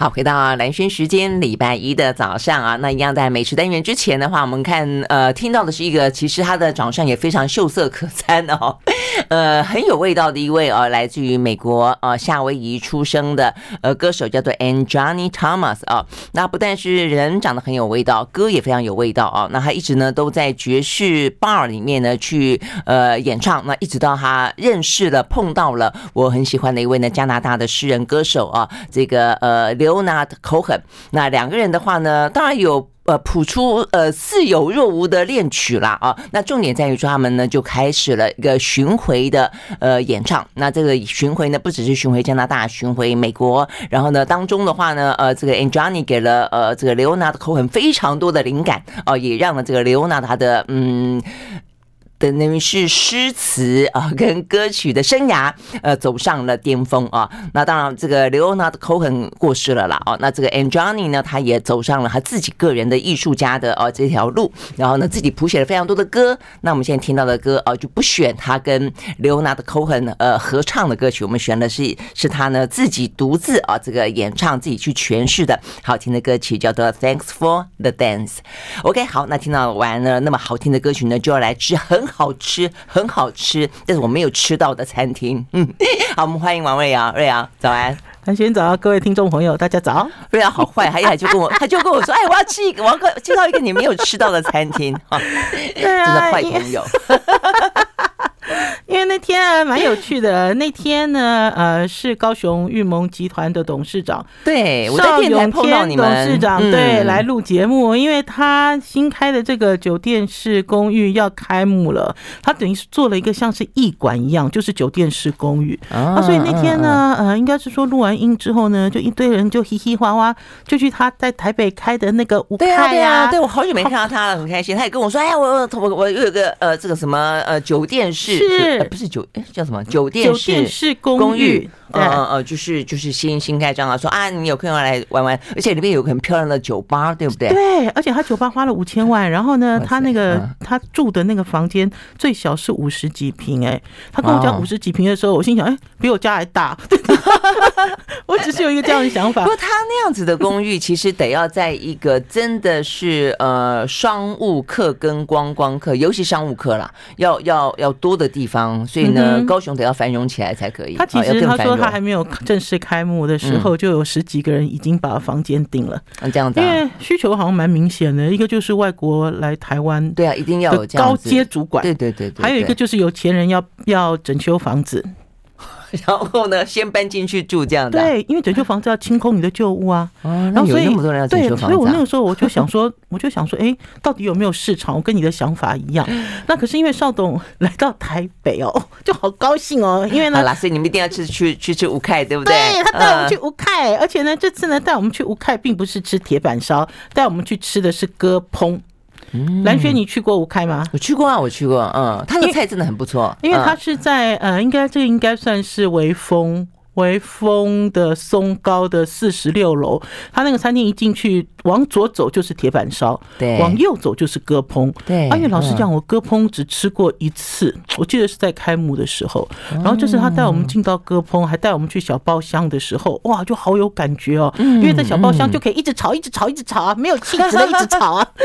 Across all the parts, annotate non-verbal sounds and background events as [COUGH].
好，回到蓝轩时间，礼拜一的早上啊，那一样在美食单元之前的话，我们看呃，听到的是一个其实他的长相也非常秀色可餐哦，呃，很有味道的一位啊，来自于美国呃夏威夷出生的呃歌手，叫做 Anjani Thomas 啊。那不但是人长得很有味道，歌也非常有味道啊。那他一直呢都在爵士 bar 里面呢去呃演唱，那一直到他认识了碰到了我很喜欢的一位呢加拿大的诗人歌手啊，这个呃。Leonard Cohen，那两个人的话呢，当然有呃谱出呃似有若无的恋曲啦啊。那重点在于说他们呢就开始了一个巡回的呃演唱。那这个巡回呢不只是巡回加拿大，巡回美国。然后呢当中的话呢，呃这个 Anjani 给了呃这个 Leonard Cohen 非常多的灵感哦，也让了这个 Leonard 他的嗯。等于是诗词啊，跟歌曲的生涯，呃，走上了巅峰啊。那当然，这个 Leonard Cohen 过世了啦。哦，那这个 Anjani 呢，他也走上了他自己个人的艺术家的哦这条路。然后呢，自己谱写了非常多的歌。那我们现在听到的歌哦，就不选他跟 Leonard Cohen 呃合唱的歌曲，我们选的是是他呢自己独自啊这个演唱自己去诠释的好听的歌曲，叫做 Thanks for the Dance。OK，好，那听到完了那么好听的歌曲呢，就要来吃很。好吃，很好吃，但是我没有吃到的餐厅。嗯，[LAUGHS] 好，我们欢迎王瑞瑶，瑞瑶早安，韩轩早，各位听众朋友，大家早。瑞瑶好坏，他一来就跟我，[LAUGHS] 他就跟我说，哎，我要吃一个，我要介绍一个你没有吃到的餐厅。啊，真的坏朋友。[LAUGHS] [LAUGHS] 因为那天啊，蛮有趣的。那天呢，呃，是高雄玉盟集团的董事长，对，我在电台碰到你们董事长，对，来录节目。因为他新开的这个酒店式公寓要开幕了，他等于是做了一个像是艺馆一样，就是酒店式公寓啊。所以那天呢，呃，应该是说录完音之后呢，就一堆人就嘻嘻哈哈，就去他在台北开的那个舞台呀。对啊，对我好久没看到他了，很开心。他也跟我说，哎呀，我我我我有个呃，这个什么呃酒店式。是，不是酒，哎，叫什么酒店式公寓？呃呃，就是就是新新开张啊，说啊，你有空要来玩玩，而且里面有个很漂亮的酒吧，对不对？对，而且他酒吧花了五千万，然后呢，他那个他住的那个房间最小是五十几平，哎，他跟我讲五十几平的时候，我心想，哎，比我家还大。[LAUGHS] 我只是有一个这样的想法。不过他那样子的公寓，其实得要在一个真的是呃商务客跟观光客，尤其商务客啦，要要要多的地方，所以呢，高雄得要繁荣起来才可以。他其实他说。他还没有正式开幕的时候，就有十几个人已经把房间订了。嗯，这样子，因为需求好像蛮明显的。一个就是外国来台湾，对啊，一定要有高阶主管。对对对，还有一个就是有钱人要要整修房子。[LAUGHS] 然后呢，先搬进去住这样的。对，因为整修房子要清空你的旧物啊。然后所以那么多人要整修房子。对，所以我那个时候我就想说，[LAUGHS] 我就想说，哎，到底有没有市场？我跟你的想法一样。[LAUGHS] 那可是因为邵董来到台北哦，就好高兴哦。因为呢，好啦，所以你们一定要去去去吃吴凯，对不对？对，他带我们去吴凯，而且呢，这次呢带我们去吴凯，并不是吃铁板烧，带我们去吃的是割烹。兰萱，你去过吴开吗？我去过啊，我去过。嗯，他的菜真的很不错，因为他是在呃，应该这个应该算是微风。微风的松高的四十六楼，他那个餐厅一进去，往左走就是铁板烧，对，往右走就是鸽烹，对。而且老实讲，我鸽烹只吃过一次，我记得是在开幕的时候。然后就是他带我们进到鸽烹，还带我们去小包厢的时候，哇，就好有感觉哦。因为在小包厢就可以一直炒，一直炒，一直炒啊，没有气质的一直炒啊。[LAUGHS]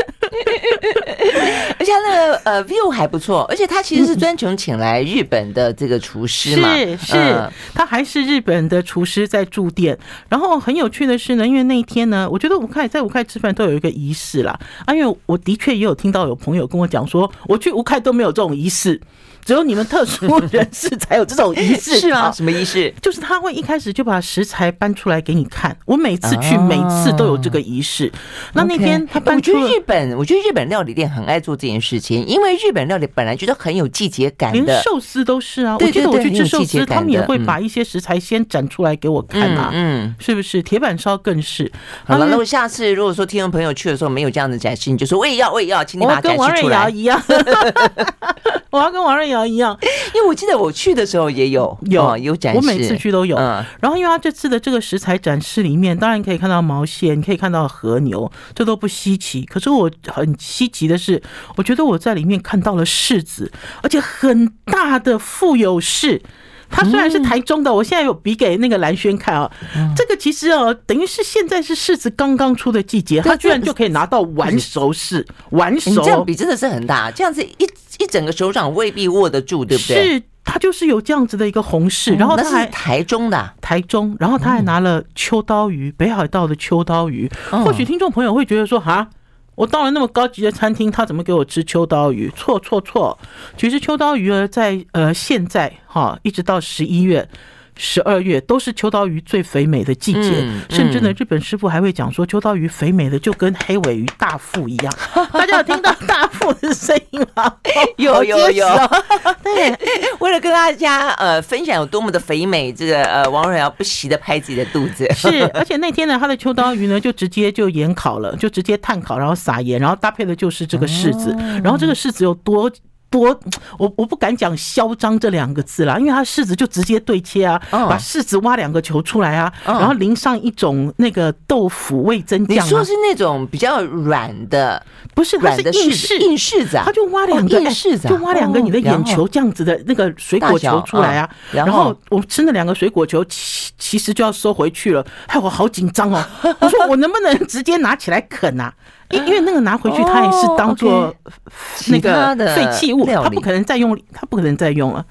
而且他那个呃 view 还不错，而且他其实是专程请来日本的这个厨师嘛，是是，他还是日。日本的厨师在驻店，然后很有趣的是呢，因为那一天呢，我觉得吴凯在吴凯吃饭都有一个仪式啦啊，因为我的确也有听到有朋友跟我讲说，我去吴凯都没有这种仪式。只有你们特殊人士才有这种仪式，[LAUGHS] 是吗？什么仪式？就是他会一开始就把食材搬出来给你看。我每次去，每次都有这个仪式。那那天他搬出，我觉得日本，我觉得日本料理店很爱做这件事情，因为日本料理本来觉得很有季节感的，连寿司都是啊。我觉得我去吃寿司，他们也会把一些食材先展出来给我看啊。嗯，是不是？铁板烧更是。好了，那我下次如果说听众朋友去的时候没有这样的展示，你就说我也要，我也要，请你把它展示出来。[LAUGHS] 我跟王瑞瑶一样，我要跟王瑞瑶。一样，[LAUGHS] 因为我记得我去的时候也有有有展示，我每次去都有。然后，因为他这次的这个食材展示里面，当然可以看到毛线，可以看到和牛，这都不稀奇。可是我很稀奇的是，我觉得我在里面看到了柿子，而且很大的富有柿。它虽然是台中的，我现在有比给那个蓝轩看啊。这个其实哦，等于是现在是柿子刚刚出的季节，他居然就可以拿到完熟柿，完熟。这样比真的是很大，这样子一一整个手掌未必握得住，对不对？是，它就是有这样子的一个红柿，然后他还台中的台中，然后他还拿了秋刀鱼，北海道的秋刀鱼。或许听众朋友会觉得说，哈。我到了那么高级的餐厅，他怎么给我吃秋刀鱼？错错错！其实秋刀鱼儿，在呃现在哈，一直到十一月。十二月都是秋刀鱼最肥美的季节，嗯嗯、甚至呢，日本师傅还会讲说，秋刀鱼肥美的就跟黑尾鱼大腹一样。[LAUGHS] 大家有听到大腹的声音吗？有 [LAUGHS] 有有。[LAUGHS] 对，为了跟大家呃分享有多么的肥美，这个呃王瑞瑶不惜的拍自己的肚子。是，而且那天呢，他的秋刀鱼呢就直接就盐烤了，就直接炭烤，然后撒盐，然后搭配的就是这个柿子，哦、然后这个柿子有多。多，我我不敢讲嚣张这两个字啦，因为他柿子就直接对切啊，把柿子挖两个球出来啊，然后淋上一种那个豆腐味增酱。你说是那种比较软的，不是软的硬柿硬柿子啊？他就挖两个硬柿子，就挖两个你的眼球这样子的那个水果球出来啊。然后我们吃那两个水果球，其其实就要收回去了，害我好紧张哦。[LAUGHS] 我说我能不能直接拿起来啃啊？因因为那个拿回去，它也是当做那个废弃物，它不可能再用，它不可能再用了。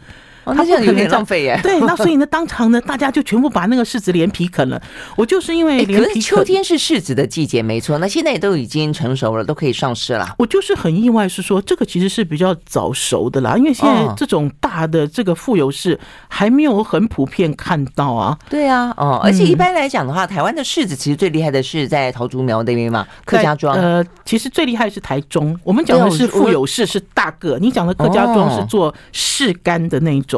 他这样有点浪费耶。[LAUGHS] 对，那所以呢，当场呢，大家就全部把那个柿子连皮啃了。我就是因为连皮，可是秋天是柿子的季节，没错。那现在也都已经成熟了，都可以上市了。我就是很意外，是说这个其实是比较早熟的啦，因为现在这种大的这个富有柿还没有很普遍看到啊。对啊，哦，而且一般来讲的话，台湾的柿子其实最厉害的是在桃竹苗那边嘛，客家庄。呃，其实最厉害是台中。我们讲的是富有柿是大个，你讲的客家庄是做柿干的那一种。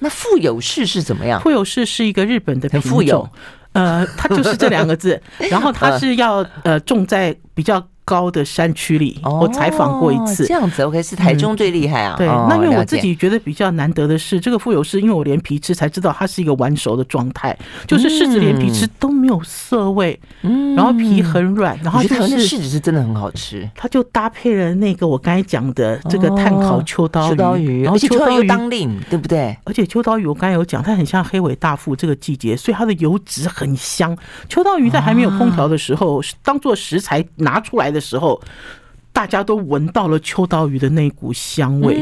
那富有士是怎么样？富有士是一个日本的品种，富有，呃，它就是这两个字，[LAUGHS] 然后它是要呃种在比较。高的山区里，我采访过一次。这样子，OK，是台中最厉害啊。对，那因为我自己觉得比较难得的是，这个富有柿，因为我连皮吃才知道它是一个完熟的状态，就是柿子连皮吃都没有涩味，嗯，然后皮很软，然后就是柿子是真的很好吃。它就搭配了那个我刚才讲的这个炭烤秋刀鱼，然后秋刀鱼当令，对不对？而且秋刀鱼我刚才有讲，它很像黑尾大腹这个季节，所以它的油脂很香。秋刀鱼在还没有烹调的时候，当做食材拿出来的时候，大家都闻到了秋刀鱼的那股香味。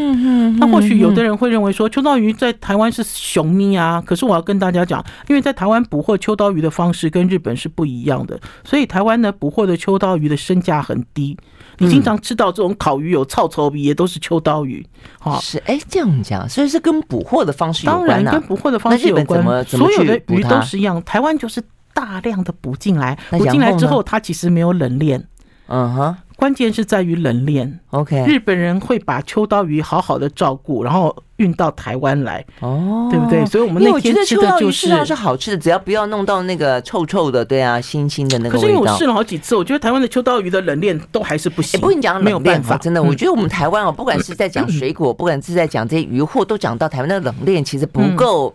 那或许有的人会认为说，秋刀鱼在台湾是熊咪啊。可是我要跟大家讲，因为在台湾捕获秋刀鱼的方式跟日本是不一样的，所以台湾呢捕获的秋刀鱼的身价很低。你经常吃到这种烤鱼有臭臭味，也都是秋刀鱼。哈，是哎，这样讲，所以是跟捕获的方式有关。当然跟捕获的方式有关。所有的鱼都是一样，台湾就是大量的捕进来，捕进来之后，它其实没有冷链。嗯哼，关键是在于冷链。OK，日本人会把秋刀鱼好好的照顾，然后运到台湾来。哦，对不对？所以我们那天吃的就是，是，是好吃的，只要不要弄到那个臭臭的，对啊，腥腥的那个味道。可是因为我试了好几次，我觉得台湾的秋刀鱼的冷链都还是不行。不跟你讲，没有办法，真的。我觉得我们台湾哦，不管是在讲水果，[LAUGHS] 不管是在讲这些鱼货，都讲到台湾的冷链其实不够。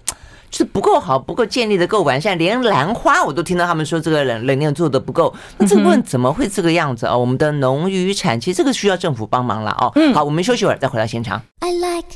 就是不够好，不够建立的够完善，连兰花我都听到他们说这个冷冷链做的不够。那这个部分怎么会这个样子哦？我们的农渔产其实这个需要政府帮忙了哦。好，我们休息会儿再回到现场。I like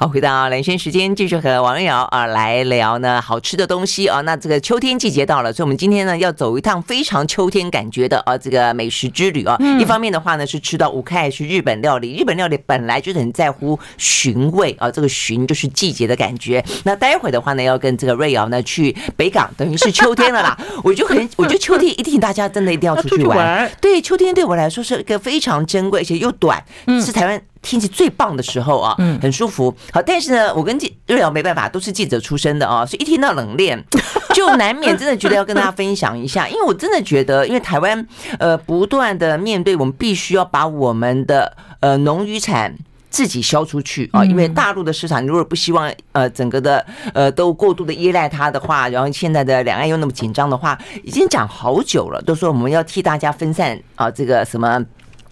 好，回到兰萱时间，继续和王瑞瑶啊来聊呢好吃的东西啊。那这个秋天季节到了，所以我们今天呢要走一趟非常秋天感觉的啊这个美食之旅啊。一方面的话呢是吃到五开是日本料理，日本料理本来就是很在乎寻味啊，这个寻就是季节的感觉。那待会的话呢要跟这个瑞瑶呢去北港，等于是秋天了啦。[LAUGHS] 我就很，我觉得秋天一定大家真的一定要出去玩。对，秋天对我来说是一个非常珍贵而且又短，是台湾。天气最棒的时候啊，嗯很舒服。好，但是呢，我跟记瑞瑶没办法，都是记者出身的啊，所以一听到冷链，[LAUGHS] 就难免真的觉得要跟大家分享一下，因为我真的觉得，因为台湾呃不断的面对，我们必须要把我们的呃农渔产自己销出去啊，因为大陆的市场如果不希望呃整个的呃都过度的依赖它的话，然后现在的两岸又那么紧张的话，已经讲好久了，都说我们要替大家分散啊这个什么。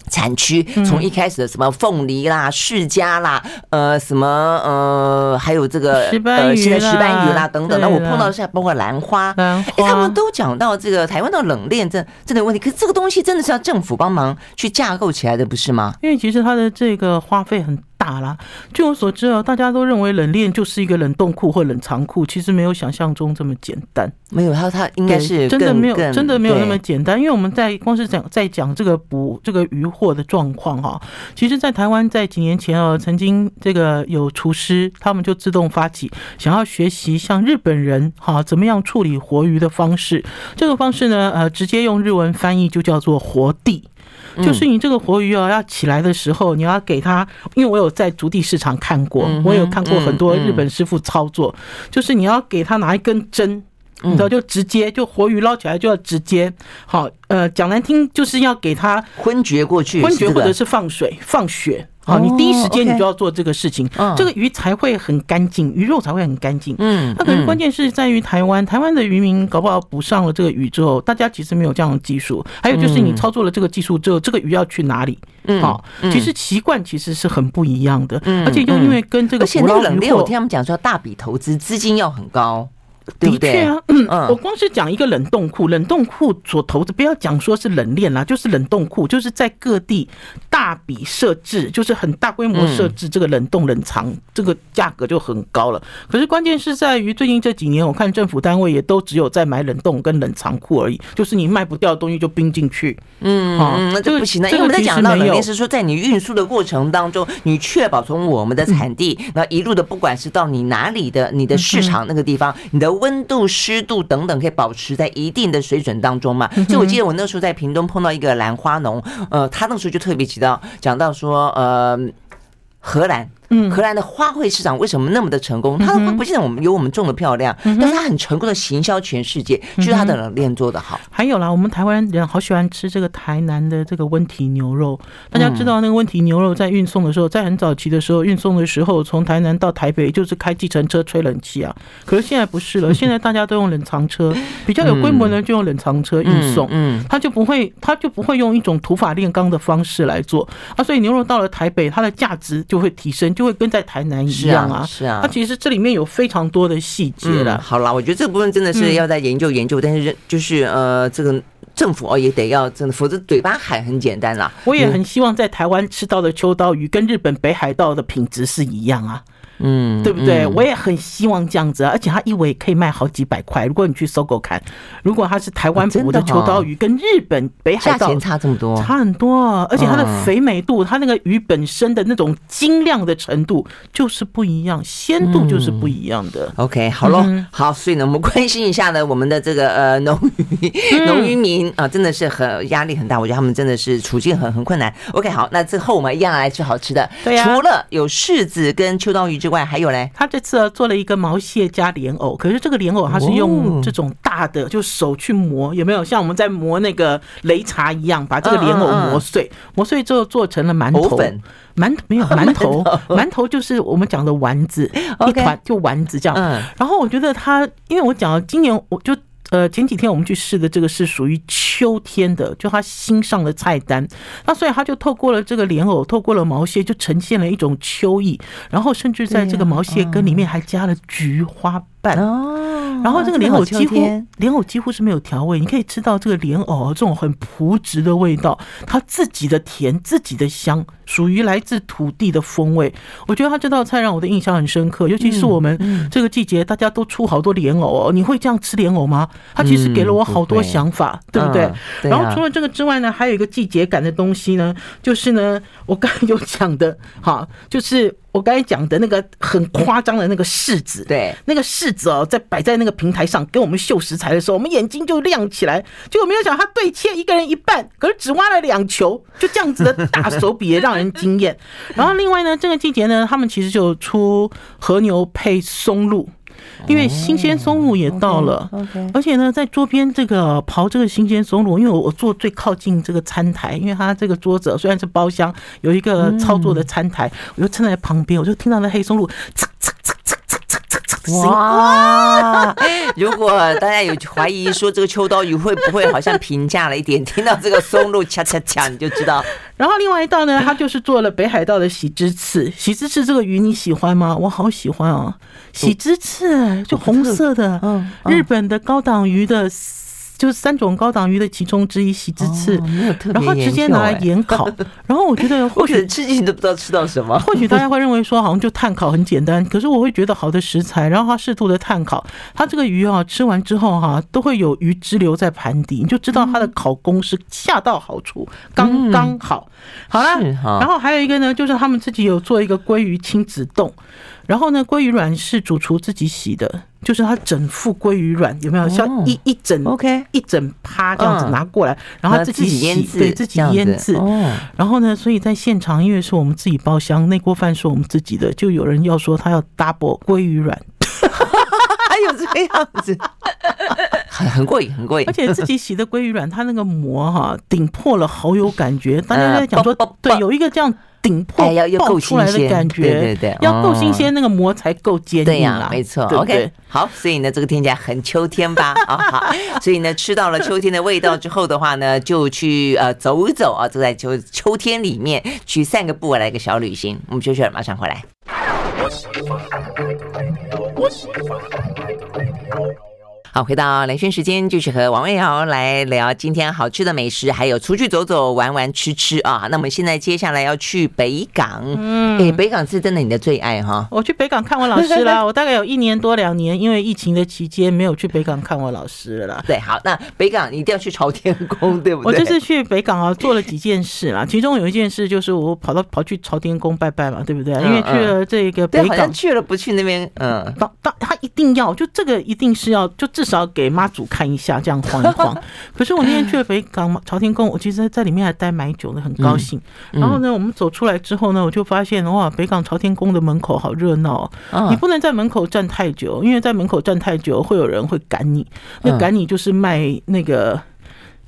产区从一开始的什么凤梨啦、释迦啦，呃，什么呃，还有这个呃，现在石斑鱼啦等等，那我碰到现在包括兰花，哎，他们都讲到这个台湾的冷链这这个问题，可是这个东西真的是要政府帮忙去架构起来的，不是吗？因为其实它的这个花费很大啦。据我所知啊，大家都认为冷链就是一个冷冻库或冷藏库，其实没有想象中这么简单。没有，它它应该是真的没有，真的没有那么简单。因为我们在光是讲在讲这个捕这个鱼货的状况哈，其实，在台湾在几年前啊，曾经这个有。厨师他们就自动发起想要学习像日本人哈怎么样处理活鱼的方式。这个方式呢，呃，直接用日文翻译就叫做活地。就是你这个活鱼哦，要起来的时候，你要给它，因为我有在足地市场看过，我有看过很多日本师傅操作，就是你要给它拿一根针，你知道，就直接就活鱼捞起来就要直接，好，呃，讲难听就是要给它昏厥过去，昏厥或者是放水放血。好，你第一时间你就要做这个事情，这个鱼才会很干净，鱼肉才会很干净。嗯，那可能关键是在于台湾，台湾的渔民搞不好补上了这个鱼之后，大家其实没有这样的技术。还有就是你操作了这个技术之后，这个鱼要去哪里？好，其实习惯其实是很不一样的。而且又因为跟这个，而且那个冷链，我听他们讲说大笔投资，资金要很高。对不对？的确啊，嗯，我光是讲一个冷冻库，冷冻库所投资，不要讲说是冷链啦，就是冷冻库，就是在各地大笔设置，就是很大规模设置这个冷冻冷藏，这个价格就很高了。可是关键是在于最近这几年，我看政府单位也都只有在买冷冻跟冷藏库而已，就是你卖不掉的东西就冰进去。嗯，嗯，那就不行了，因为我们在讲到冷链是说，在你运输的过程当中，你确保从我们的产地，那一路的不管是到你哪里的你的市场那个地方，你的。温度、湿度等等可以保持在一定的水准当中嘛？所以我记得我那时候在屏东碰到一个兰花农，呃，他那时候就特别提到讲到说，呃，荷兰。嗯，荷兰的花卉市场为什么那么的成功？它的花不见得我们有我们种的漂亮，但是它很成功的行销全世界，就是它的冷链做的好。还有啦，我们台湾人好喜欢吃这个台南的这个温体牛肉。大家知道那个温体牛肉在运送的时候，在很早期的时候运送的时候，从台南到台北就是开计程车吹冷气啊。可是现在不是了，现在大家都用冷藏车，比较有规模的就用冷藏车运送。嗯，他就不会，他就不会用一种土法炼钢的方式来做啊。所以牛肉到了台北，它的价值就会提升。就会跟在台南一样啊，是啊，它其实这里面有非常多的细节了。好啦，我觉得这个部分真的是要再研究研究，但是就是呃，这个政府哦也得要真的，否则嘴巴喊很简单啦。我也很希望在台湾吃到的秋刀鱼跟日本北海道的品质是一样啊。嗯，对不对？我也很希望这样子啊，而且它一尾可以卖好几百块。如果你去搜狗看，如果它是台湾捕的秋刀鱼，跟日本北海道钱差这么多，差很多，而且它的肥美度，它那个鱼本身的那种精亮的程度就是不一样，鲜度就是不一样的。OK，好喽，好，所以呢，我们关心一下呢，我们的这个呃农渔农渔民啊，真的是很压力很大，我觉得他们真的是处境很很困难。OK，好，那之后我们一样来吃好吃的，对呀，除了有柿子跟秋刀鱼之外，还有嘞，他这次做了一个毛蟹加莲藕，可是这个莲藕它是用这种大的，就手去磨，有没有？像我们在磨那个擂茶一样，把这个莲藕磨碎，磨碎之后做成了馒头。粉，馒头没有 [LAUGHS] 馒头，馒头。就是我们讲的丸子，一团就丸子这样。然后我觉得他，因为我讲了今年我就。呃，前几天我们去试的这个是属于秋天的，就他新上的菜单，那所以他就透过了这个莲藕，透过了毛蟹，就呈现了一种秋意，然后甚至在这个毛蟹羹里面还加了菊花瓣哦，然后这个莲藕几乎莲藕几乎是没有调味，你可以吃到这个莲藕这种很朴质的味道，它自己的甜，自己的香，属于来自土地的风味。我觉得它这道菜让我的印象很深刻，尤其是我们这个季节大家都出好多莲藕，你会这样吃莲藕吗？它其实给了我好多想法，对不对？然后除了这个之外呢，还有一个季节感的东西呢，就是呢，我刚才有讲的，哈，就是我刚才讲的那个很夸张的那个柿子，对，那个柿子哦，在摆在那个平台上给我们秀食材的时候，我们眼睛就亮起来，结果没有想到他对切一个人一半，可是只挖了两球，就这样子的大手笔也让人惊艳。然后另外呢，这个季节呢，他们其实就出和牛配松露。因为新鲜松露也到了，而且呢，在桌边这个刨这个新鲜松露，因为我我坐最靠近这个餐台，因为它这个桌子虽然是包厢，有一个操作的餐台，我就站在旁边，我就听到那黑松露，哇！[LAUGHS] 如果大家有怀疑说这个秋刀鱼会不会好像平价了一点，听到这个松露恰恰恰，你就知道。然后另外一道呢，它就是做了北海道的喜之刺。[LAUGHS] 喜之刺这个鱼你喜欢吗？我好喜欢哦。喜之刺就红色的，嗯日本的高档鱼的就是三种高档鱼的其中之一，喜之刺，然后直接拿来盐烤。[LAUGHS] 然后我觉得或许吃进去都不知道吃到什么。或许大家会认为说好像就碳烤很简单，可是我会觉得好的食材，然后它适度的碳烤，它这个鱼啊吃完之后哈、啊、都会有鱼汁留在盘底，你就知道它的烤工是恰到好处，刚刚好。好啦，然后还有一个呢，就是他们自己有做一个鲑鱼亲子冻。然后呢，鲑鱼卵是主厨自己洗的，就是它整副鲑鱼卵有没有像一一整 OK 一整趴这样子拿过来，然后自己洗，对，自己腌制。然后呢，所以在现场，因为是我们自己包厢，那锅饭是我们自己的，就有人要说他要 double 鲑鱼卵，还有这个样子，[LAUGHS] 很很过瘾，很过瘾。而且自己洗的鲑鱼卵，它那个膜哈顶破了，好有感觉。大家在讲说，对，有一个这样。顶破要要够出来的感觉，对对对，要够新鲜，那个膜才够坚硬。对呀，没错。OK，好，所以呢，这个听起来很秋天吧？[LAUGHS] 啊，好，所以呢，吃到了秋天的味道之后的话呢，就去呃走一走啊，走在秋秋天里面去散个步，来个小旅行。我们休息了，马上回来。好，回到蓝轩时间，继续和王卫瑶来聊今天好吃的美食，还有出去走走、玩玩、吃吃啊。那我们现在接下来要去北港，嗯，哎，北港是真的你的最爱哈。我去北港看我老师啦，[LAUGHS] 我大概有一年多两年，因为疫情的期间没有去北港看我老师了啦。对，好，那北港你一定要去朝天宫，对不对？我这次去北港啊，做了几件事啦，其中有一件事就是我跑到跑去朝天宫拜拜嘛，对不对？因为去了这个北港，去了不去那边，嗯，当当他一定要，就这个一定是要就。至少给妈祖看一下，这样晃一晃。[LAUGHS] 可是我那天去了北港朝天宫，我其实在里面还待蛮久的，很高兴。然后呢，我们走出来之后呢，我就发现哇，北港朝天宫的门口好热闹哦。你不能在门口站太久，因为在门口站太久会有人会赶你。那赶你就是卖那个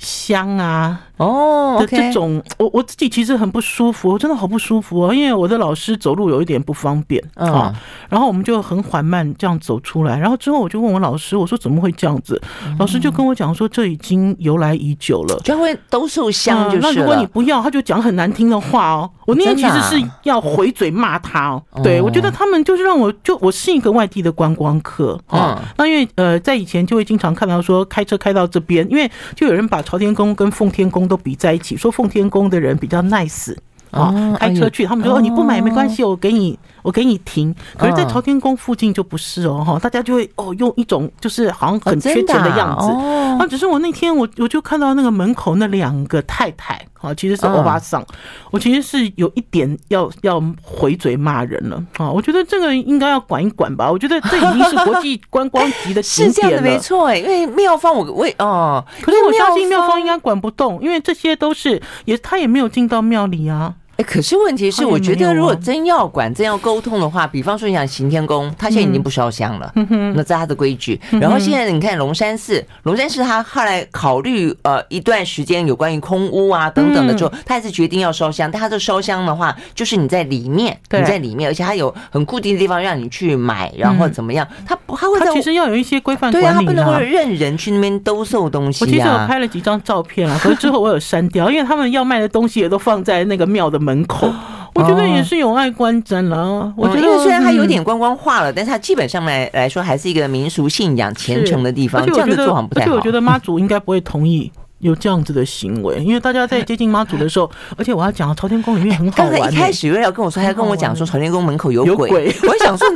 香啊。哦，的这种我我自己其实很不舒服，我真的好不舒服哦，因为我的老师走路有一点不方便啊。然后我们就很缓慢这样走出来，然后之后我就问我老师，我说怎么会这样子？老师就跟我讲说，这已经由来已久了，就会都受香就是。那如果你不要，他就讲很难听的话哦。我那天其实是要回嘴骂他哦。对，我觉得他们就是让我就我是一个外地的观光客啊。那因为呃在以前就会经常看到说开车开到这边，因为就有人把朝天宫跟奉天宫。都比在一起，说奉天宫的人比较 nice 啊，开车去，他们说哦，你不买没关系，我给你，我给你停。可是，在朝天宫附近就不是哦，哈，大家就会哦，用一种就是好像很缺钱的样子。啊，只是我那天我我就看到那个门口那两个太太。啊，其实是欧巴桑，我其实是有一点要要回嘴骂人了啊！我觉得这个应该要管一管吧。我觉得这已经是国际 [LAUGHS] 观光级的景点了，是这样的，没错哎。因为妙方我我哦，可是我相信妙方应该管不动，因为这些都是也他也没有进到庙里啊。可是问题是，我觉得如果真要管、真要沟通的话，比方说你想行天宫，他现在已经不烧香了，那这是他的规矩。然后现在你看龙山寺，龙山寺他后来考虑呃一段时间有关于空屋啊等等的之后，他还是决定要烧香。但他这烧香的话，就是你在里面，你在里面，而且他有很固定的地方让你去买，然后怎么样？他不他会他其实要有一些规范管理，对啊，他不能够任人去那边兜售东西。我其实我拍了几张照片啊，可是之后我有删掉，因为他们要卖的东西也都放在那个庙的门。门口，[GASPS] 我觉得也是有碍观瞻了。我觉得虽然它有点观光化了，但是它基本上来来说还是一个民俗信仰虔诚的地方。这样子做好不太好。而且我觉得妈祖应该不会同意有这样子的行为，因为大家在接近妈祖的时候，而且我要讲朝天宫里面很好玩。[LAUGHS] 刚才一开始又要跟我说，还要跟我讲说朝天宫门口有鬼，我想说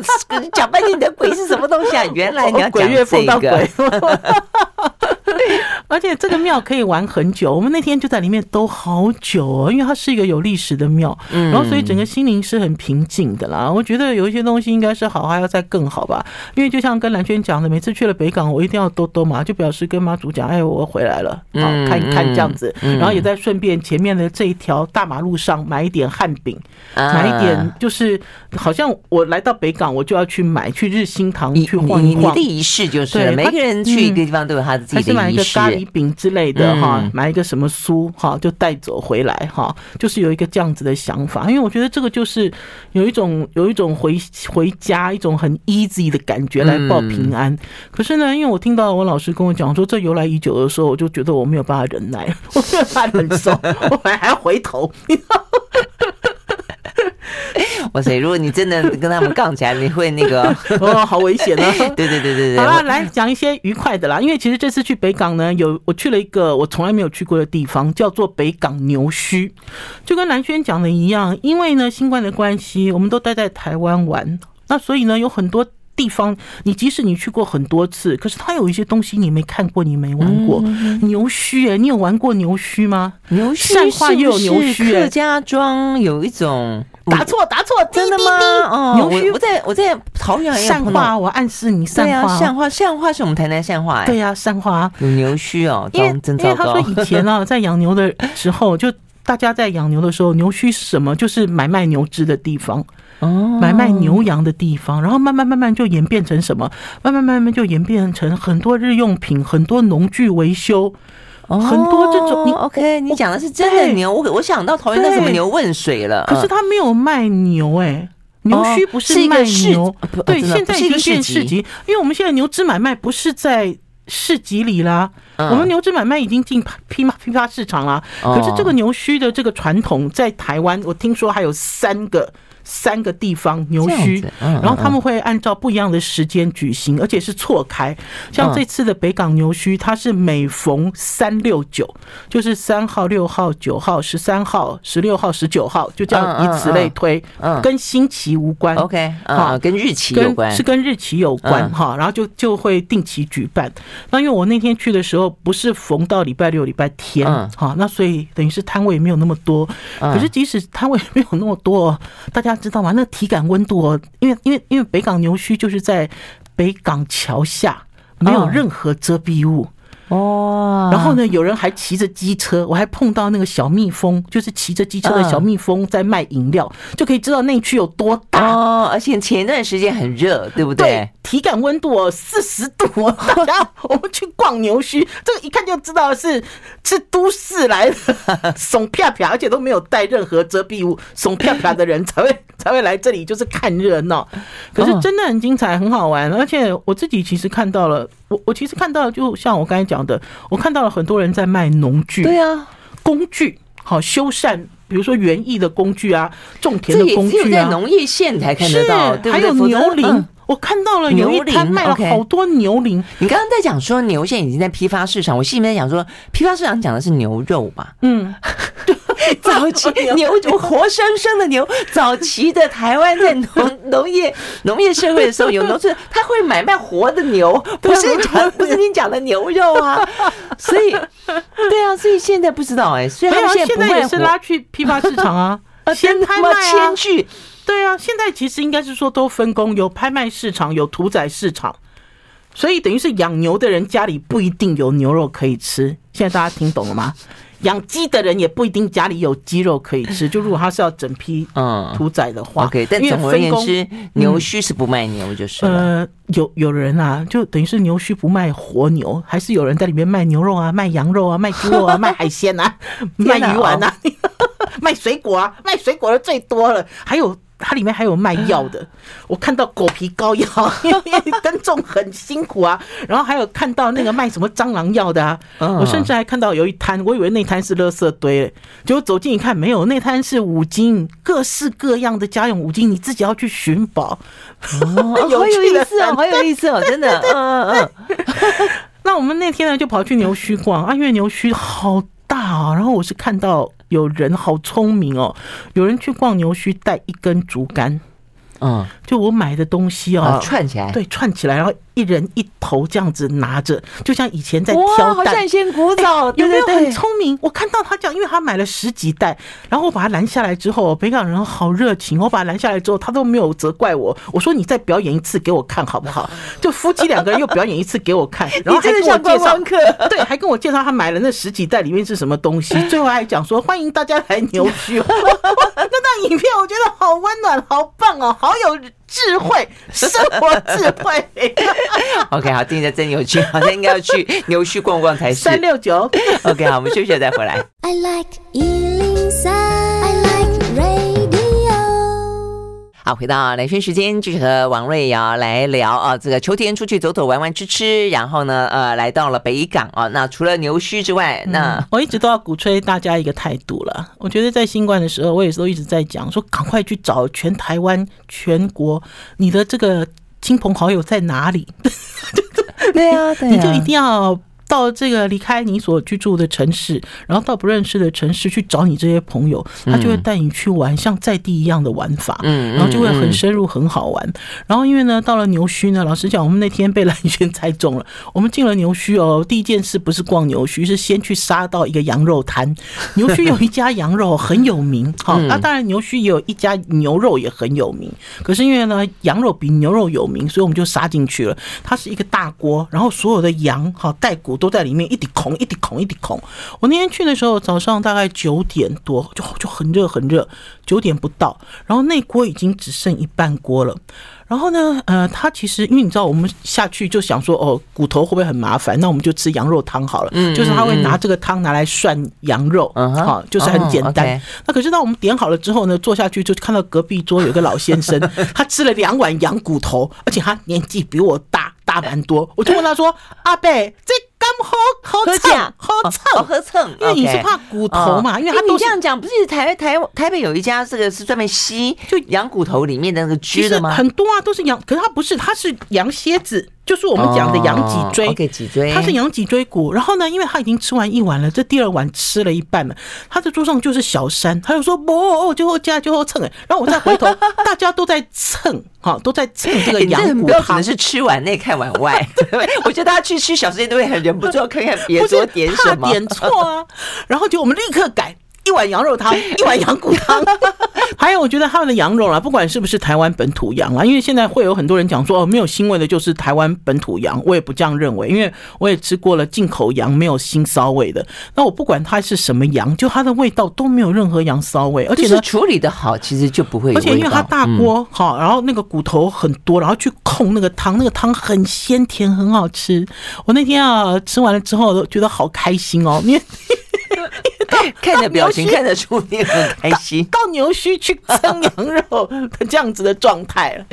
讲半天你的鬼是什么东西啊？[LAUGHS] 原来你要讲这个。而且这个庙可以玩很久，我们那天就在里面兜好久哦，因为它是一个有历史的庙，然后所以整个心灵是很平静的啦。我觉得有一些东西应该是好，还要再更好吧。因为就像跟蓝轩讲的，每次去了北港，我一定要兜兜嘛，就表示跟妈祖讲，哎，我回来了，好看一看这样子，然后也在顺便前面的这一条大马路上买一点汉饼，买一点就是好像我来到北港，我就要去买去日新堂去晃一晃。你的仪式就是每个人去一个地方都有他的自己的仪式。礼饼之类的哈，买一个什么书哈，就带走回来哈，就是有一个这样子的想法，因为我觉得这个就是有一种有一种回回家一种很 easy 的感觉来报平安。可是呢，因为我听到我老师跟我讲说这由来已久的时候，我就觉得我没有办法忍耐，我没有办法忍受，[LAUGHS] 我还回头。[LAUGHS] 哇塞！如果你真的跟他们杠起来，你会那个 [LAUGHS] 哦，好危险啊！[LAUGHS] 对对对对对。好了，来讲一些愉快的啦。因为其实这次去北港呢，有我去了一个我从来没有去过的地方，叫做北港牛墟。就跟兰轩讲的一样，因为呢新冠的关系，我们都待在台湾玩，那所以呢有很多。地方，你即使你去过很多次，可是它有一些东西你没看过，你没玩过。牛墟，哎，你有玩过牛墟吗？牛墟善化又有牛墟，客家庄有一种。答错，答错，真的吗？哦，牛墟，我在我在桃园善化，我暗示你善化，善化，善化是我们台南善化，哎，对呀，善化有牛须哦，因为因为他说以前啊，[LAUGHS] 在养牛的时候，就大家在养牛的时候，牛墟是什么？就是买卖牛只的地方。哦，买卖牛羊的地方，然后慢慢慢慢就演变成什么？慢慢慢慢就演变成很多日用品，很多农具维修，很多这种。你 OK？你讲的是真的牛？我我想到桃园那什么牛问水了，可是他没有卖牛哎，牛墟不是卖牛，对，现在已经变市集，因为我们现在牛只买卖不是在市集里啦，我们牛只买卖已经进批发批发市场啦。可是这个牛墟的这个传统在台湾，我听说还有三个。三个地方牛墟，然后他们会按照不一样的时间举行，而且是错开。像这次的北港牛墟，它是每逢三六九，就是三号、六号、九号、十三号、十六号、十九号，就这样以此类推，跟星期无关。OK，啊，跟日期有关，是跟日期有关哈。然后就就会定期举办。那因为我那天去的时候不是逢到礼拜六、礼拜天，哈，那所以等于是摊位没有那么多。可是即使摊位没有那么多，大家。知道吗？那体感温度哦，因为因为因为北港牛墟就是在北港桥下，没有任何遮蔽物。哦，然后呢，有人还骑着机车，我还碰到那个小蜜蜂，就是骑着机车的小蜜蜂在卖饮料，就可以知道那区有多大哦。而且前一段时间很热，对不对？对，体感温度哦，四十度。然后我们去逛牛墟，这个一看就知道是是都市来的，[LAUGHS] 怂啪啪，而且都没有带任何遮蔽物，怂啪啪的人才会 [LAUGHS] 才会来这里，就是看热闹。可是真的很精彩，很好玩，而且我自己其实看到了。我我其实看到，就像我刚才讲的，我看到了很多人在卖农具，对啊，工具，好修缮，比如说园艺的工具啊，种田的工具啊，只有在农业县才看得到，还有牛铃，我看到了有一摊卖了好多牛铃。你刚刚在讲说牛现在已经在批发市场，我心里面在讲说批发市场讲的是牛肉吧？嗯。[LAUGHS] 早期 [LAUGHS] 牛。就活生生的牛，早期的台湾在农 [LAUGHS] 农业农业社会的时候，有农村他会买卖活的牛，不是讲不是你讲的牛肉啊，所以对啊，所以现在不知道哎，所以他们现在不卖，也是拉去批发市场啊，先拍卖先去，对啊，现在其实应该是说都分工，有拍卖市场，有屠宰市场，所以等于是养牛的人家里不一定有牛肉可以吃，现在大家听懂了吗？养鸡的人也不一定家里有鸡肉可以吃，[LAUGHS] 就如果他是要整批嗯屠宰的话，嗯，OK，但总而言之，牛须是不卖牛就是，嗯。呃，有有人啊，就等于是牛须不卖活牛，还是有人在里面卖牛肉啊，卖羊肉啊，卖猪肉啊，卖海鲜啊，[LAUGHS] 卖鱼丸啊，[LAUGHS] 卖水果啊，卖水果的最多了，还有。它里面还有卖药的，我看到狗皮膏药，因 [LAUGHS] 为耕种很辛苦啊。然后还有看到那个卖什么蟑螂药的啊，我甚至还看到有一摊，我以为那摊是垃圾堆，结果走近一看，没有，那摊是五金，各式各样的家用五金，你自己要去寻宝。哦，[LAUGHS] 好有意思哦，好有意思哦，[LAUGHS] 真的。嗯嗯。那我们那天呢，就跑去牛墟逛啊，因为牛墟好大啊。然后我是看到。有人好聪明哦，有人去逛牛墟带一根竹竿，嗯，就我买的东西哦，串起来，对，串起来，然后。一人一头这样子拿着，就像以前在挑蛋，好像以前古早，有没有很聪明？我看到他这样，因为他买了十几袋，然后我把他拦下来之后，北港人好热情，我把他拦下来之后，他都没有责怪我。我说你再表演一次给我看好不好？[LAUGHS] 就夫妻两个人又表演一次给我看，然后还跟我介绍，对，还跟我介绍他买了那十几袋里面是什么东西，[LAUGHS] 最后还讲说欢迎大家来牛墟。[LAUGHS] 那段影片我觉得好温暖，好棒哦，好有。智慧，生活智慧。[LAUGHS] OK，好，听起来真有趣，好像应该要去 [LAUGHS] 牛墟逛逛才是。三六九，OK，好，我们休息了再回来。I like 好，回到兰萱时间，继续和王瑞瑶来聊啊，这个秋天出去走走玩玩吃吃，然后呢，呃，来到了北港啊。那除了牛墟之外，那、嗯、我一直都要鼓吹大家一个态度了。我觉得在新冠的时候，我也是都一直在讲，说赶快去找全台湾、全国你的这个亲朋好友在哪里。[LAUGHS] 对啊，对啊，你就一定要。到这个离开你所居住的城市，然后到不认识的城市去找你这些朋友，他就会带你去玩，像在地一样的玩法，嗯，然后就会很深入，很好玩。然后因为呢，到了牛墟呢，老实讲，我们那天被蓝轩猜中了。我们进了牛墟哦，第一件事不是逛牛墟，是先去杀到一个羊肉摊。牛墟有一家羊肉很有名，[LAUGHS] 好，那当然牛墟也有一家牛肉也很有名。可是因为呢，羊肉比牛肉有名，所以我们就杀进去了。它是一个大锅，然后所有的羊哈带骨。都在里面，一滴孔，一滴孔，一滴孔。我那天去的时候，早上大概九点多，就就很热，很热，九点不到，然后那锅已经只剩一半锅了。然后呢，呃，他其实因为你知道，我们下去就想说，哦，骨头会不会很麻烦？那我们就吃羊肉汤好了。嗯，就是他会拿这个汤拿来涮羊肉，好，就是很简单。那可是当我们点好了之后呢，坐下去就看到隔壁桌有个老先生，[LAUGHS] 他吃了两碗羊骨头，而且他年纪比我大大蛮多。我就问他说：“ [LAUGHS] 阿贝，这？”好好蹭，好蹭，好蹭，因为你是怕骨头嘛，因为他你这样讲，不是台台台北有一家这个是专门吸就羊骨头里面的那个汁的吗？很多啊，都是羊，可是它不是，它是羊蝎子。就是我们讲的羊脊椎脊椎，它是羊脊椎骨。然后呢，因为他已经吃完一碗了，这第二碗吃了一半了，他的桌上就是小山，他就说不，哦，最后加最后蹭哎。然后我再回头，[LAUGHS] 大家都在蹭，哈，都在蹭这个 [LAUGHS] 羊骨汤。可能是吃碗内看碗外，[LAUGHS] 我觉得大家去吃小吃店都会很忍不就要 [LAUGHS] 看看别桌点什么，点错啊。然后就我们立刻改。一碗羊肉汤，[LAUGHS] 一碗羊骨汤。[LAUGHS] 还有，我觉得他们的羊肉啦，不管是不是台湾本土羊啦，因为现在会有很多人讲说哦，没有腥味的，就是台湾本土羊。我也不这样认为，因为我也吃过了进口羊，没有腥骚味的。那我不管它是什么羊，就它的味道都没有任何羊骚味，而且呢，处理的好，其实就不会有。而且因为它大锅好，然后那个骨头很多，然后去控那个汤，那个汤很鲜甜，很好吃。我那天啊吃完了之后，都觉得好开心哦，因为。[LAUGHS] 看着表情看得出你很开心。到牛墟去蒸羊肉的这样子的状态了。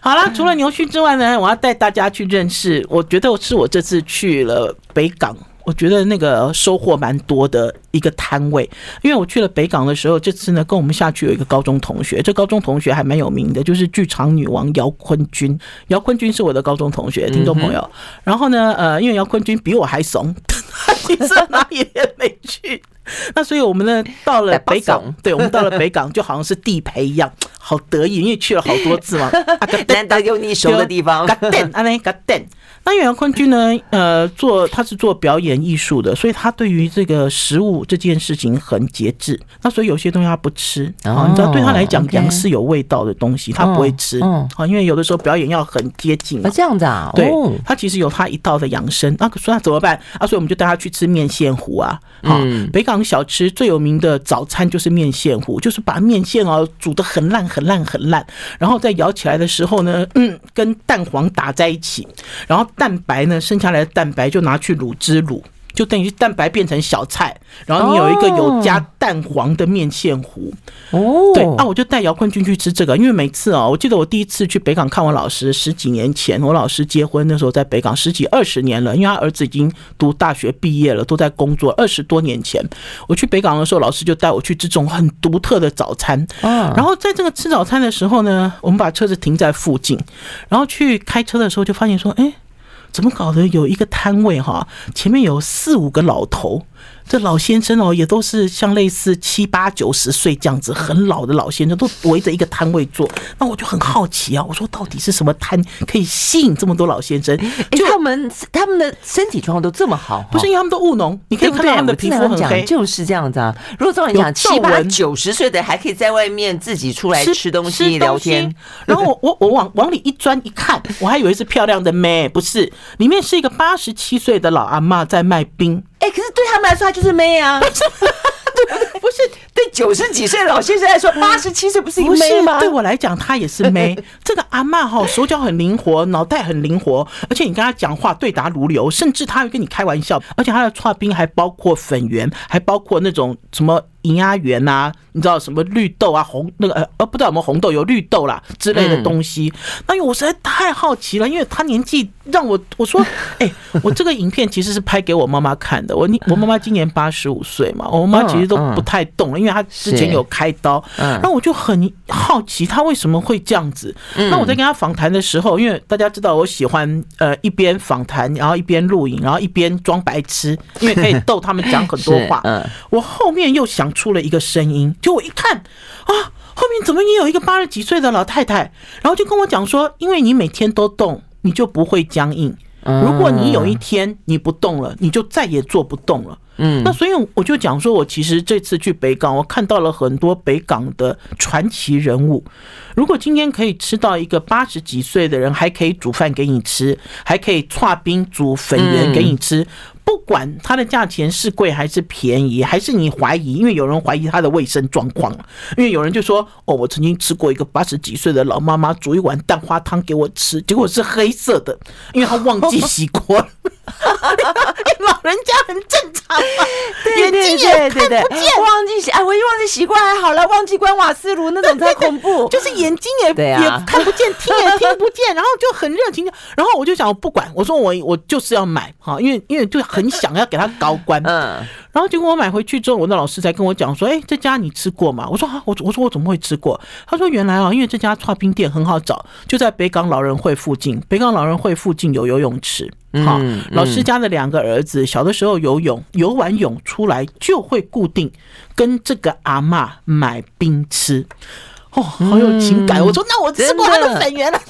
好啦，除了牛墟之外呢，我要带大家去认识。我觉得是我这次去了北港，我觉得那个收获蛮多的一个摊位。因为我去了北港的时候，这次呢跟我们下去有一个高中同学，这高中同学还蛮有名的，就是剧场女王姚坤君。姚坤君是我的高中同学，听众朋友。然后呢，呃，因为姚坤君比我还怂，[LAUGHS] 他其实哪里也没去。[LAUGHS] 那所以我们呢到了北港，对，我们到了北港 [LAUGHS] 就好像是地陪一样，好得意，因为去了好多次嘛。[LAUGHS] 难得有你熟的地方。那姚坤君呢？呃，做他是做表演艺术的，所以他对于这个食物这件事情很节制。那所以有些东西他不吃啊，你知道对他来讲，羊是有味道的东西，他不会吃啊，因为有的时候表演要很接近。啊，这样子啊？对，他其实有他一道的养生。那说他怎么办啊？所以我们就带他去吃面线糊啊。好，北港小吃最有名的早餐就是面线糊，就是把面线哦煮得很烂很烂很烂，然后再舀起来的时候呢，嗯，跟蛋黄打在一起，然后。蛋白呢，剩下来的蛋白就拿去卤汁卤。就等于蛋白变成小菜，然后你有一个有加蛋黄的面线糊哦，对啊，我就带姚坤君去吃这个，因为每次啊，我记得我第一次去北港看我老师十几年前，我老师结婚那时候在北港十几二十年了，因为他儿子已经读大学毕业了，都在工作。二十多年前我去北港的时候，老师就带我去这种很独特的早餐啊。然后在这个吃早餐的时候呢，我们把车子停在附近，然后去开车的时候就发现说，哎。怎么搞的？有一个摊位哈，前面有四五个老头。这老先生哦，也都是像类似七八九十岁这样子很老的老先生，都围着一个摊位坐。那我就很好奇啊，我说到底是什么摊可以吸引这么多老先生？就他们他们的身体状况都这么好，不是因为他们都务农，你可以看到他们的皮肤很黑，就是这样子啊。如果照你讲，七八九十岁的还可以在外面自己出来吃东西聊天，然后我我我往往里一钻一看，我还以为是漂亮的妹，不是，里面是一个八十七岁的老阿妈在卖冰。哎，可是对他们来说，他就是妹啊！[LAUGHS] [LAUGHS] [LAUGHS] 不是，不是对九十几岁的老先生来说，八十七岁不是妹吗？对我来讲，他也是妹。这个阿嬷哈，手脚很灵活，脑袋很灵活，而且你跟他讲话对答如流，甚至他会跟你开玩笑。而且他的串冰还包括粉圆，还包括那种什么银鸭圆呐，你知道什么绿豆啊、红那个呃呃，不知道有没有红豆，有绿豆啦之类的东西。那因为我实在太好奇了，因为他年纪让我我说，[LAUGHS] 哎，我这个影片其实是拍给我妈妈看的。我你我妈妈今年八十五岁嘛，我妈其实都不太动了，因为她之前有开刀。然后我就很好奇，她为什么会这样子。那我在跟她访谈的时候，因为大家知道我喜欢呃一边访谈，然后一边录影，然后一边装白痴，因为可以逗他们讲很多话。[LAUGHS] 我后面又想出了一个声音，就我一看啊，后面怎么也有一个八十几岁的老太太，然后就跟我讲说，因为你每天都动，你就不会僵硬。如果你有一天你不动了，你就再也做不动了。嗯，那所以我就讲说，我其实这次去北港，我看到了很多北港的传奇人物。如果今天可以吃到一个八十几岁的人，还可以煮饭给你吃，还可以串冰煮粉圆给你吃。不管它的价钱是贵还是便宜，还是你怀疑，因为有人怀疑它的卫生状况，因为有人就说：“哦，我曾经吃过一个八十几岁的老妈妈煮一碗蛋花汤给我吃，结果是黑色的，因为她忘记洗锅。” [LAUGHS] 老人家很正常嘛，眼睛也看不见，忘记洗，哎，我一忘记习惯还好了，忘记关瓦斯炉那种太恐怖，[LAUGHS] 就是眼睛也也看不见，听也听不见，然后就很热情，然后我就想，我不管，我说我我就是要买哈，因为因为就很想要给他高官，嗯。然后结果我买回去之后，我的老师才跟我讲说：“哎，这家你吃过吗？”我说：“啊，我我说我怎么会吃过？”他说：“原来啊，因为这家刨冰店很好找，就在北港老人会附近。北港老人会附近有游泳池，好，老师家的两个儿子小的时候游泳，游完泳出来就会固定跟这个阿妈买冰吃。”哦，好有情感！我说，那我吃过他的粉圆了。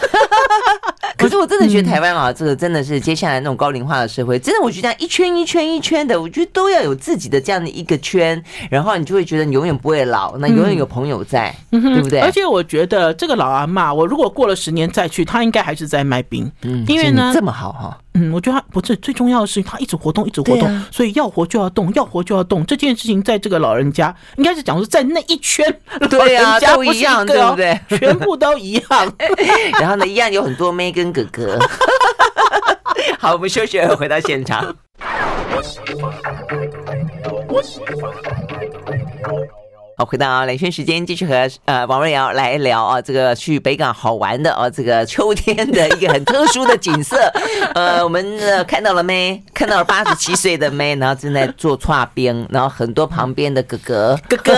[LAUGHS] 可是我真的觉得台湾啊，这个真的是接下来那种高龄化的社会，真的我觉得一圈一圈一圈的，我觉得都要有自己的这样的一个圈，然后你就会觉得你永远不会老，那永远有朋友在，对不对？而且我觉得这个老阿妈，我如果过了十年再去，他应该还是在卖冰，嗯因为呢，这么好哈。嗯，我觉得他不是最重要的是，他一直活动，一直活动，啊、所以要活就要动，要活就要动。这件事情在这个老人家，应该是讲说在那一圈，对啊，都一样，对不对？[LAUGHS] 全部都一样。[LAUGHS] 然后呢，一样有很多妹跟哥哥。[LAUGHS] 好，我们休息了，回到现场。好，回到连线时间，继续和呃王瑞瑶来聊啊，这个去北港好玩的啊，这个秋天的一个很特殊的景色。呃，我们呃看到了没？看到了八十七岁的妹，然后正在做剉冰，然后很多旁边的哥哥哥哥，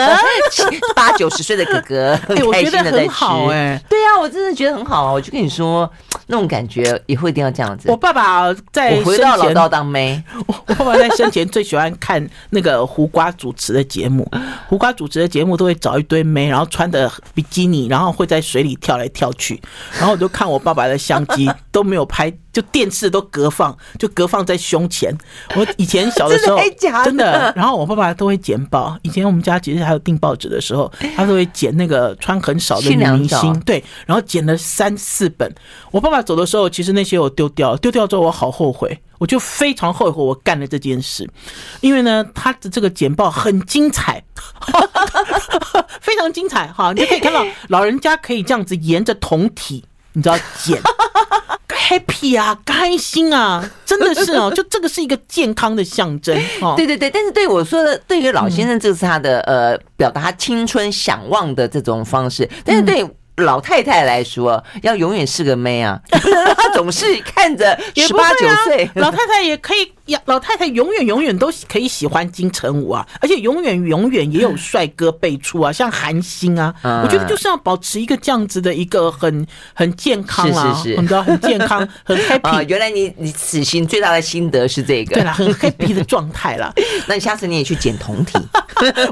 [LAUGHS] 八九十岁的哥哥，很开心的在吃。哎，对呀，我真的觉得很好啊。我就跟你说，那种感觉以后一定要这样子。我爸爸在我回到老道当妹，[LAUGHS] 我爸爸在生前最喜欢看那个胡瓜主持的节目，胡瓜主持的。节目都会找一堆妹，然后穿的比基尼，然后会在水里跳来跳去，然后我就看我爸爸的相机 [LAUGHS] 都没有拍，就电视都隔放，就隔放在胸前。我以前小的时候 [LAUGHS] 真的，然后我爸爸都会剪报。以前我们家其实还有订报纸的时候，[LAUGHS] 他都会剪那个穿很少的女明星，对，然后剪了三四本。我爸爸走的时候，其实那些我丢掉了，丢掉之后我好后悔。我就非常后悔我干了这件事，因为呢，他的这个简报很精彩，[LAUGHS] 非常精彩哈！你就可以看到老人家可以这样子沿着胴体，你知道减，[LAUGHS] happy 啊，开心啊，真的是哦，[LAUGHS] 就这个是一个健康的象征哦。对对对，但是对我说的，对于老先生，这是他的呃，表达他青春想望的这种方式，但是对。老太太来说，要永远是个妹啊，不 [LAUGHS] 能她总是看着十八九岁。老太太也可以。老太太永远永远都可以喜欢金城武啊，而且永远永远也有帅哥辈出啊，像韩星啊，我觉得就是要保持一个这样子的一个很很健康啊，是是是，你知道很健康 [LAUGHS] 很 happy。原来你你此行最大的心得是这个，对了，很 happy 的状态了。[LAUGHS] 那你下次你也去剪胴体，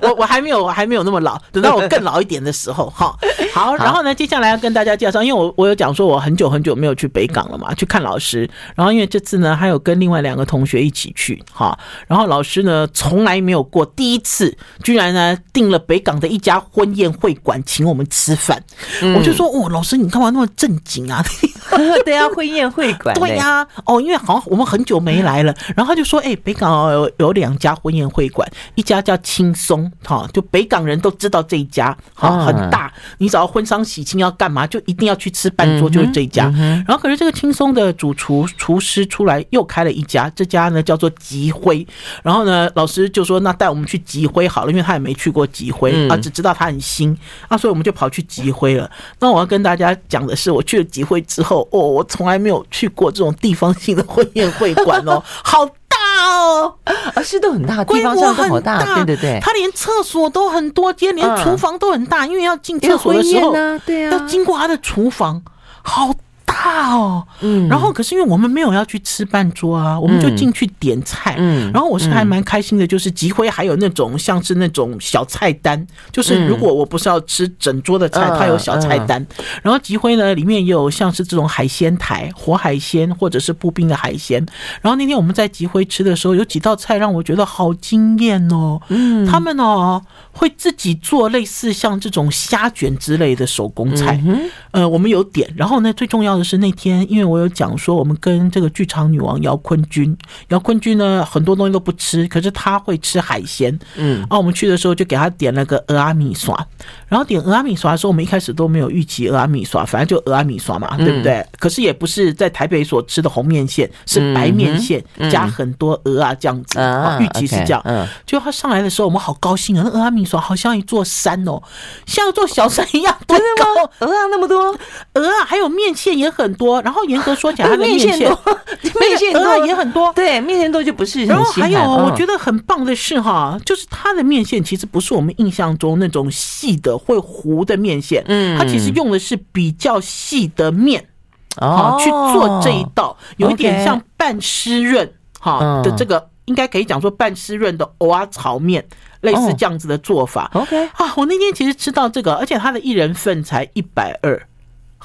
我我还没有我还没有那么老，等到我更老一点的时候哈。好，然后呢，接下来要跟大家介绍，因为我我有讲说我很久很久没有去北港了嘛，去看老师，然后因为这次呢还有跟另外两个同学。一起去哈，然后老师呢从来没有过，第一次居然呢订了北港的一家婚宴会馆，请我们吃饭。我就说哦，老师你干嘛那么正经啊？[LAUGHS] 对啊，婚宴会馆。[LAUGHS] 对呀，哦，因为好像我们很久没来了。然后他就说，哎，北港有有两家婚宴会馆，一家叫轻松，哈，就北港人都知道这一家，哈，很大。你只要婚丧喜庆要干嘛，就一定要去吃半桌，就是这一家。然后可是这个轻松的主厨厨师出来又开了一家，这家呢叫做吉辉。然后呢，老师就说那带我们去吉辉好了，因为他也没去过吉辉啊，只知道他很新啊，所以我们就跑去吉辉了。那我要跟大家讲的是，我去了吉辉之后，哦，我从来没有去过这种地方性的婚宴会馆哦，[LAUGHS] 好。哦，啊，是都很大，地方上都好大，对对对，他连厕所都很多间，连厨房都很大，因为要进厕所的时候，对啊，要经过他的厨房，好。大哦，嗯，然后可是因为我们没有要去吃半桌啊，我们就进去点菜，嗯，然后我是还蛮开心的，就是集会还有那种像是那种小菜单，就是如果我不是要吃整桌的菜，它有小菜单，然后集会呢里面也有像是这种海鲜台，活海鲜或者是步冰的海鲜，然后那天我们在集会吃的时候，有几道菜让我觉得好惊艳哦，嗯，他们哦会自己做类似像这种虾卷之类的手工菜，呃，我们有点，然后呢最重要的。是那天，因为我有讲说，我们跟这个剧场女王姚坤君，姚坤君呢很多东西都不吃，可是她会吃海鲜。嗯，啊，我们去的时候就给她点了个蚵仔米刷，然后点蚵仔米刷的时候，我们一开始都没有预期蚵仔米刷，反正就蚵仔米刷嘛，对不对？可是也不是在台北所吃的红面线，是白面线加很多鹅啊这样子。啊，预期是这样。嗯，就他上来的时候，我们好高兴啊！那蚵仔米刷好像一座山哦，像一座小山一样多高，鹅啊那么多，鹅啊还有面线也。很多，[LAUGHS] 然后严格说起来，它的面线多，[LAUGHS] 面线多也很多。对，面线多就不是。然后还有，我觉得很棒的是哈，就是它的面线其实不是我们印象中那种细的会糊的面线，嗯，它其实用的是比较细的面，啊，去做这一道，有一点像半湿润哈的这个，应该可以讲说半湿润的蚵仔炒面，类似这样子的做法。OK 啊，我那天其实吃到这个，而且它的一人份才一百二。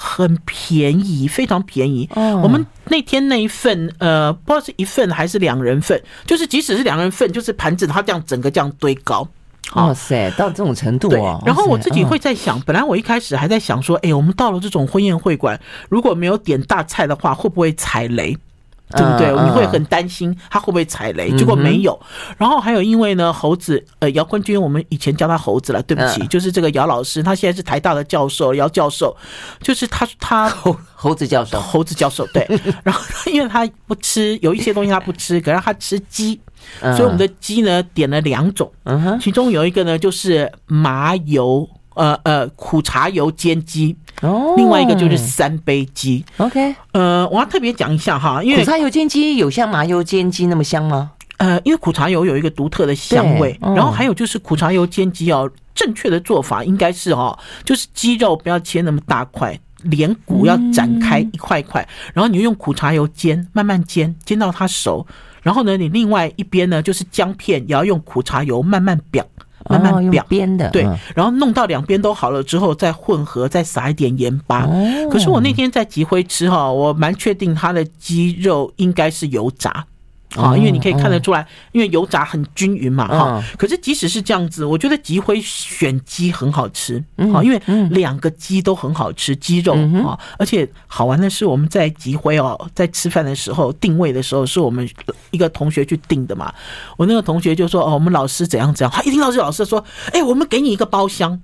很便宜，非常便宜。我们那天那一份，呃，不知道是一份还是两人份，就是即使是两人份，就是盘子它这样整个这样堆高。哇塞，到这种程度哦。然后我自己会在想，本来我一开始还在想说，哎，我们到了这种婚宴会馆，如果没有点大菜的话，会不会踩雷？对不对？你会很担心他会不会踩雷，结果没有。然后还有因为呢，猴子呃，姚坤军，我们以前叫他猴子了，对不起，就是这个姚老师，他现在是台大的教授，姚教授，就是他他 [LAUGHS] 猴猴子教授，猴子教授对。[LAUGHS] 然后因为他不吃有一些东西他不吃，可是他吃鸡，所以我们的鸡呢点了两种，其中有一个呢就是麻油。呃呃，苦茶油煎鸡，哦，另外一个就是三杯鸡。OK，呃，我要特别讲一下哈，因为苦茶油煎鸡有像麻油煎鸡那么香吗？呃，因为苦茶油有一个独特的香味，然后还有就是苦茶油煎鸡哦，正确的做法应该是哦，就是鸡肉不要切那么大块，连骨要展开一块一块，然后你用苦茶油煎，慢慢煎，煎到它熟，然后呢，你另外一边呢就是姜片，也要用苦茶油慢慢煸。慢慢表边的，对，然后弄到两边都好了之后，再混合，再撒一点盐巴。可是我那天在集会吃哈，我蛮确定它的鸡肉应该是油炸。啊，因为你可以看得出来，因为油炸很均匀嘛，哈。可是即使是这样子，我觉得集辉选鸡很好吃，啊，因为两个鸡都很好吃，鸡肉啊，而且好玩的是，我们在集辉哦，在吃饭的时候定位的时候，是我们一个同学去定的嘛。我那个同学就说：“哦，我们老师怎样怎样。”他一听到这老师说：“哎，我们给你一个包厢。”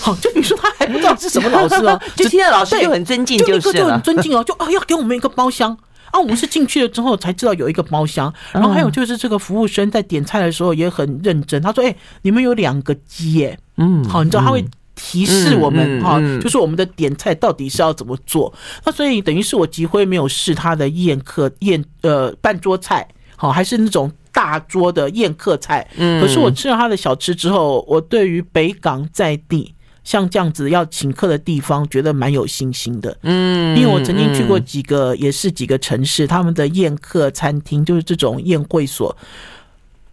好，就比如说他还不知道是什么老师哦，[LAUGHS] 就听到老师就很尊敬，就是就很尊敬哦，就啊要给我们一个包厢。啊，我们是进去了之后才知道有一个包厢，然后还有就是这个服务生在点菜的时候也很认真，他说：“哎，你们有两个鸡耶，嗯，好，你知道他会提示我们哈，就是我们的点菜到底是要怎么做。那所以等于是我集辉没有试他的宴客宴呃半桌菜，好，还是那种大桌的宴客菜，嗯，可是我吃了他的小吃之后，我对于北港在地。像这样子要请客的地方，觉得蛮有信心的。嗯，因为我曾经去过几个，也是几个城市，他们的宴客餐厅就是这种宴会所，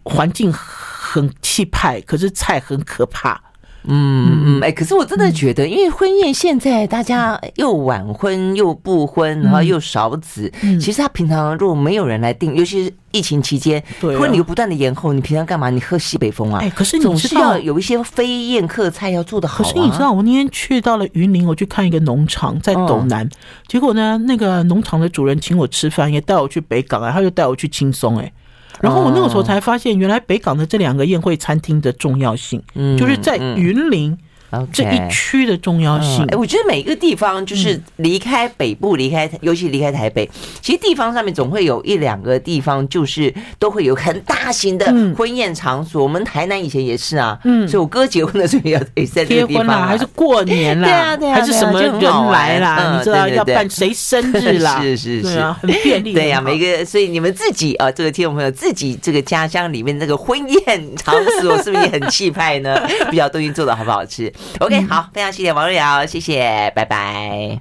环境很气派，可是菜很可怕。嗯嗯，哎，可是我真的觉得，因为婚宴现在大家又晚婚又不婚，然后又少子，其实他平常如果没有人来订，尤其是疫情期间，婚礼又不断的延后，你平常干嘛？你喝西北风啊？哎，可是你总是要有一些非宴客菜要做的好。可是你知道，我那天去到了云林，我去看一个农场在斗南，结果呢，那个农场的主人请我吃饭，也带我去北港啊，他又带我去轻松，哎。然后我那个时候才发现，原来北港的这两个宴会餐厅的重要性，嗯，就是在云林。这一区的重要性，哎，我觉得每一个地方就是离开北部，离开，尤其离开台北，其实地方上面总会有一两个地方，就是都会有很大型的婚宴场所。我们台南以前也是啊，嗯，所以我哥结婚的时候也也在这个地方，还是过年啦，[LAUGHS] 对啊，对啊，还是什么人来啦，你知道要办谁生日啦，[LAUGHS] 是是是，很便利，对呀，每个，所以你们自己啊，这个听众朋友自己这个家乡里面那个婚宴场所是不是也很气派呢？不知道东西做的好不好吃？OK，好，非常谢谢王瑞瑶，谢谢，拜拜。